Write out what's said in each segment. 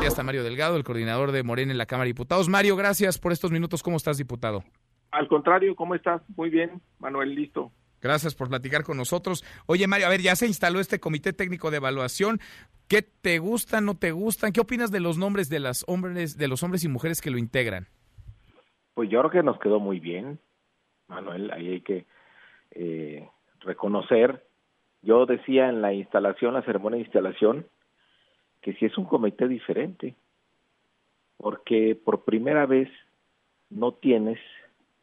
Ya está Mario Delgado, el coordinador de Morena en la Cámara de Diputados. Mario, gracias por estos minutos. ¿Cómo estás, diputado? Al contrario, ¿cómo estás? Muy bien, Manuel, listo. Gracias por platicar con nosotros. Oye, Mario, a ver, ya se instaló este comité técnico de evaluación. ¿Qué te gustan, no te gustan? ¿Qué opinas de los nombres de las hombres, de los hombres y mujeres que lo integran? Pues yo creo que nos quedó muy bien, Manuel. Ahí hay que eh, reconocer. Yo decía en la instalación, la ceremonia de instalación, que si es un comité diferente, porque por primera vez no tienes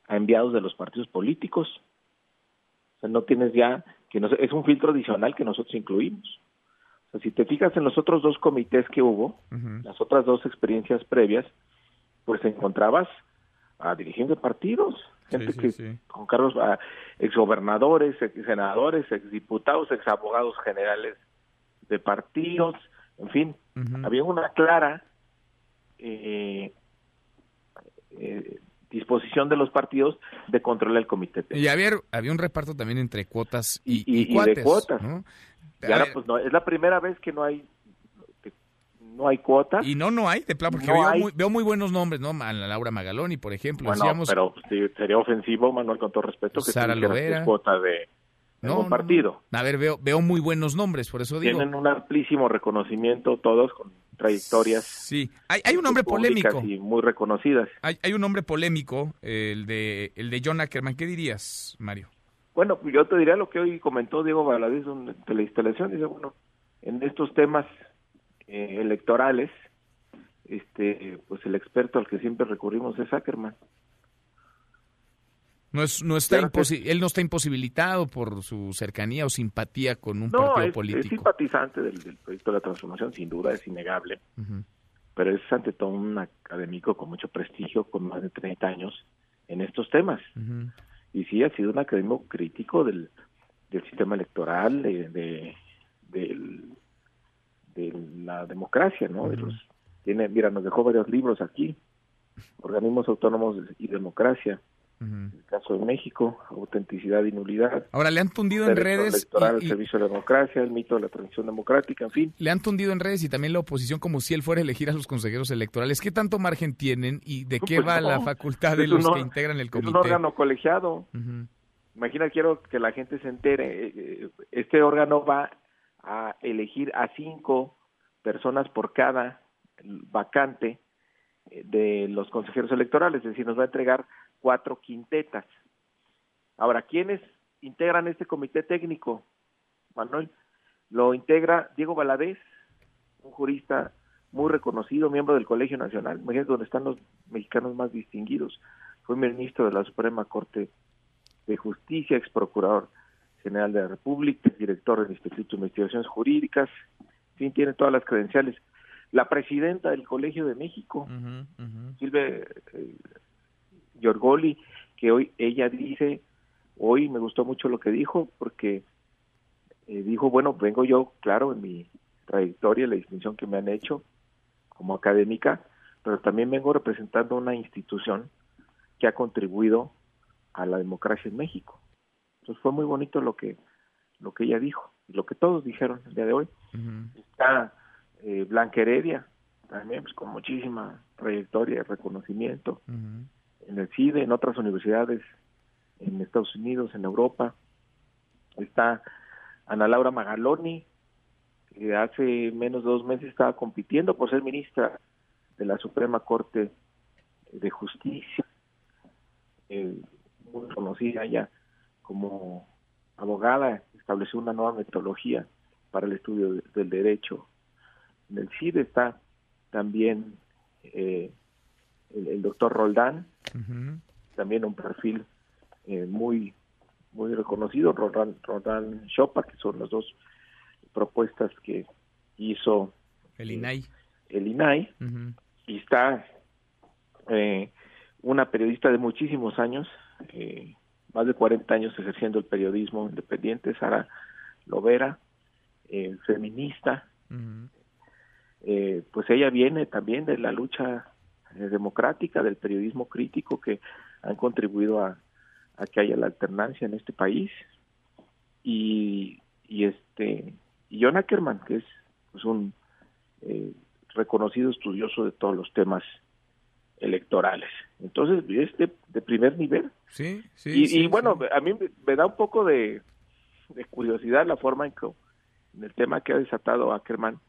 a enviados de los partidos políticos. No tienes ya, que no, es un filtro adicional que nosotros incluimos. O sea, si te fijas en los otros dos comités que hubo, las otras dos experiencias previas, pues encontrabas a dirigentes de partidos, gente que con cargos a exgobernadores, ex senadores, exdiputados, exabogados generales de partidos, en fin, había una clara eh, eh, disposición de los partidos de controlar el comité. Y había, había un reparto también entre cuotas y, y, de cuotas. Y ahora, pues no, es la primera vez que no hay no hay cuotas. Y no, no hay, de plan, porque veo, muy, veo, muy, buenos nombres, ¿no? A Laura Magaloni, por ejemplo. Bueno, pero sería ofensivo, Manuel, con todo respeto, que Sara Lovera. cuota de, no, partido. A ver, veo, veo muy buenos nombres, por eso digo. Tienen un amplísimo reconocimiento todos con trayectorias. Sí, hay, hay un nombre polémico. Y muy reconocidas. Hay, hay un nombre polémico, el de, el de John Ackerman. ¿Qué dirías, Mario? Bueno, yo te diría lo que hoy comentó Diego Valadez de la instalación. Dice, bueno, en estos temas eh, electorales, este, pues el experto al que siempre recurrimos es Ackerman. No es, no está él no está imposibilitado por su cercanía o simpatía con un partido político. Es simpatizante del, proyecto de la transformación, sin duda, es innegable. Pero es ante todo un académico con mucho prestigio, con más de 30 años en estos temas. Y sí, ha sido un académico crítico del, del sistema electoral, de, de, de, la democracia, ¿no? de los, tiene, mira, nos dejó varios libros aquí, organismos autónomos y democracia el caso de México, autenticidad y nulidad. Ahora le han tundido en redes. Electoral, el servicio de la democracia, el mito de la transición democrática, en fin. Le han tundido en redes y también la oposición como si él fuera a elegir a los consejeros electorales. ¿Qué tanto margen tienen y de qué pues va la facultad de los que integran el comité? Es un órgano colegiado. Imagina, quiero que la gente se entere. Eh, eh, este órgano va a elegir a cinco personas por cada vacante eh, de los consejeros electorales, es decir, nos va a entregar cuatro quintetas. Ahora, ¿quiénes integran este comité técnico? Manuel, lo integra Diego Valadez, un jurista muy reconocido, miembro del Colegio Nacional, donde están los mexicanos más distinguidos. Fue ministro de la Suprema Corte de Justicia, ex procurador general de la República, director del Instituto de Investigaciones Jurídicas, en fin, tiene todas las credenciales. La presidenta del Colegio de México, Silvia eh, Yorgoli, que hoy ella dice, hoy me gustó mucho lo que dijo, porque eh, dijo, bueno, vengo yo, claro, en mi trayectoria, la distinción que me han hecho como académica, pero también vengo representando una institución que ha contribuido a la democracia en México. Entonces fue muy bonito lo que lo que ella dijo, lo que todos dijeron el día de hoy. Está eh, Blanca Heredia, también pues, con muchísima trayectoria y reconocimiento en el CIDE, en otras universidades en Estados Unidos, en Europa. Está Ana Laura Magaloni, que hace menos de dos meses estaba compitiendo por ser ministra de la Suprema Corte de Justicia, eh, muy conocida ya como abogada, estableció una nueva metodología para el estudio del derecho. En el CIDE está también eh, el, doctor Roldán, también un perfil eh, muy muy reconocido, Roldán, Roldán Chopa, que son las dos propuestas que hizo el INAI. Eh, el INAI, y está eh, una periodista de muchísimos años, más de 40 años ejerciendo el periodismo independiente, Sara Lovera, feminista, pues ella viene también de la lucha eh, democrática, del periodismo crítico que han contribuido a, que haya la alternancia en este país. Y, y este y John Ackerman, que es pues, un eh, reconocido estudioso de todos los temas electorales. Entonces, es de, primer nivel. Sí, sí. Y, bueno, a mí me da un poco de, curiosidad la forma en que en el tema que ha desatado Ackerman,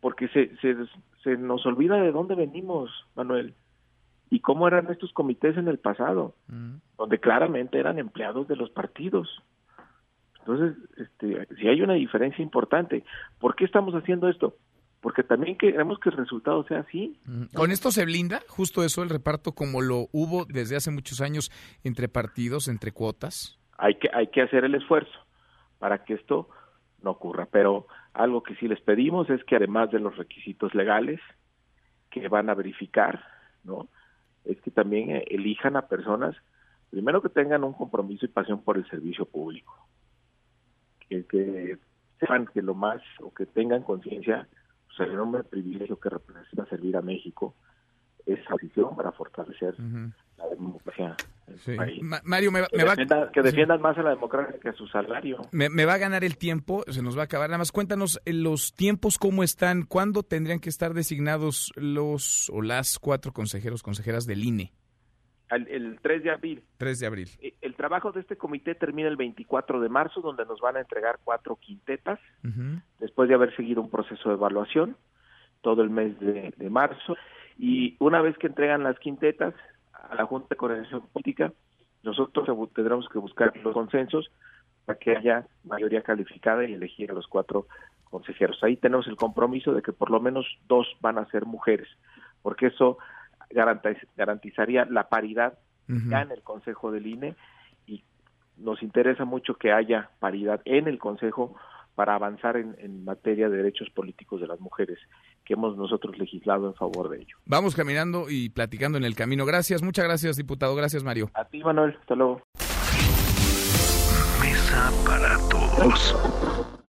porque se, se, se nos olvida de dónde venimos, Manuel, y cómo eran estos comités en el pasado, mm. donde claramente eran empleados de los partidos. Entonces, este, si hay una diferencia importante, ¿por qué estamos haciendo esto? Porque también queremos que el resultado sea así. ¿Con esto se blinda justo eso, el reparto como lo hubo desde hace muchos años entre partidos, entre cuotas? Hay que, hay que hacer el esfuerzo para que esto no ocurra, pero algo que sí les pedimos es que además de los requisitos legales que van a verificar, ¿no? Es que también eh, elijan a personas, primero que tengan un compromiso y pasión por el servicio público, que, sepan que lo más, o que tengan conciencia, pues el enorme privilegio que representa servir a México, esa visión para fortalecer la democracia Mario, me, va, que defiendan más a la democracia que a su salario. Me, va a ganar el tiempo, se nos va a acabar. Nada más cuéntanos eh, los tiempos, cómo están, cuándo tendrían que estar designados los o las cuatro consejeros, consejeras del INE el 3 de abril. 3 de abril. Eh, el trabajo de este comité termina el 24 de marzo, donde nos van a entregar cuatro quintetas, después de haber seguido un proceso de evaluación todo el mes de, marzo. Y una vez que entregan las quintetas a la Junta de Coordinación Política, nosotros tendremos que buscar los consensos para que haya mayoría calificada y elegir a los cuatro consejeros. Ahí tenemos el compromiso de que por lo menos dos van a ser mujeres, porque eso garantizaría la paridad ya en el Consejo del INE y nos interesa mucho que haya paridad en el Consejo para avanzar en, materia de derechos políticos de las mujeres, que hemos nosotros legislado en favor de ello. Vamos caminando y platicando en el camino. Gracias, muchas gracias, diputado. Gracias, Mario. A ti, Manuel. Hasta luego. Mesa para todos.